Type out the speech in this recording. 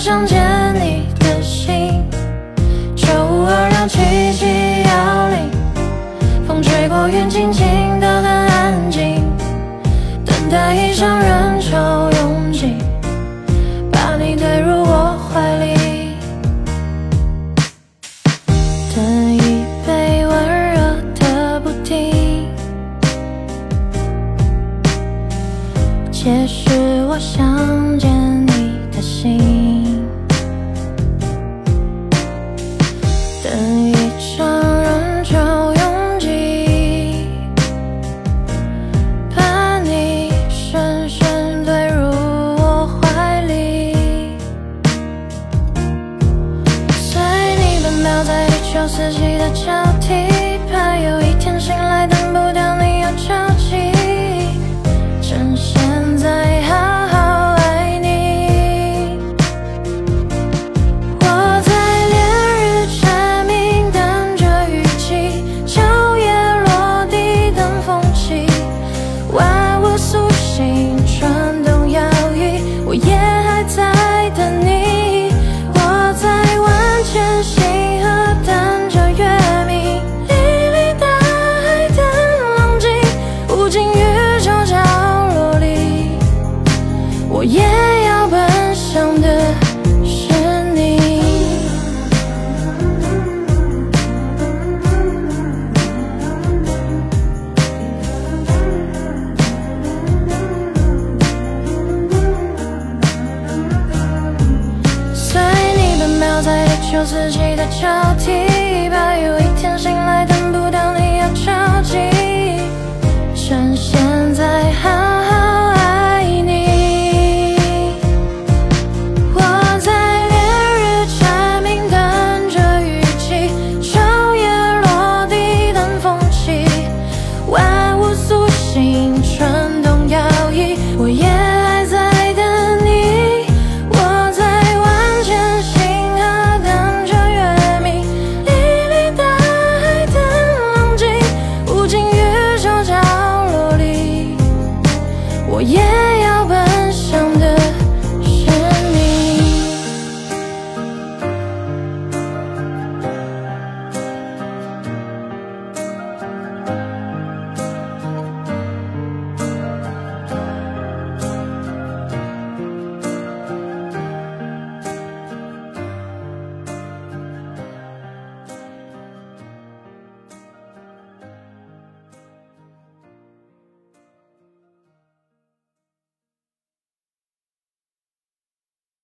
想见你的心。九五二让奇迹摇铃，风吹过云，轻轻的很安静，等待一场人潮拥挤，把你推入我怀里。等一杯温热的布丁，解释我想见四季的交替，怕有要奔向的是你。随你奔跑在地球四季的交替，怕有一天醒来我也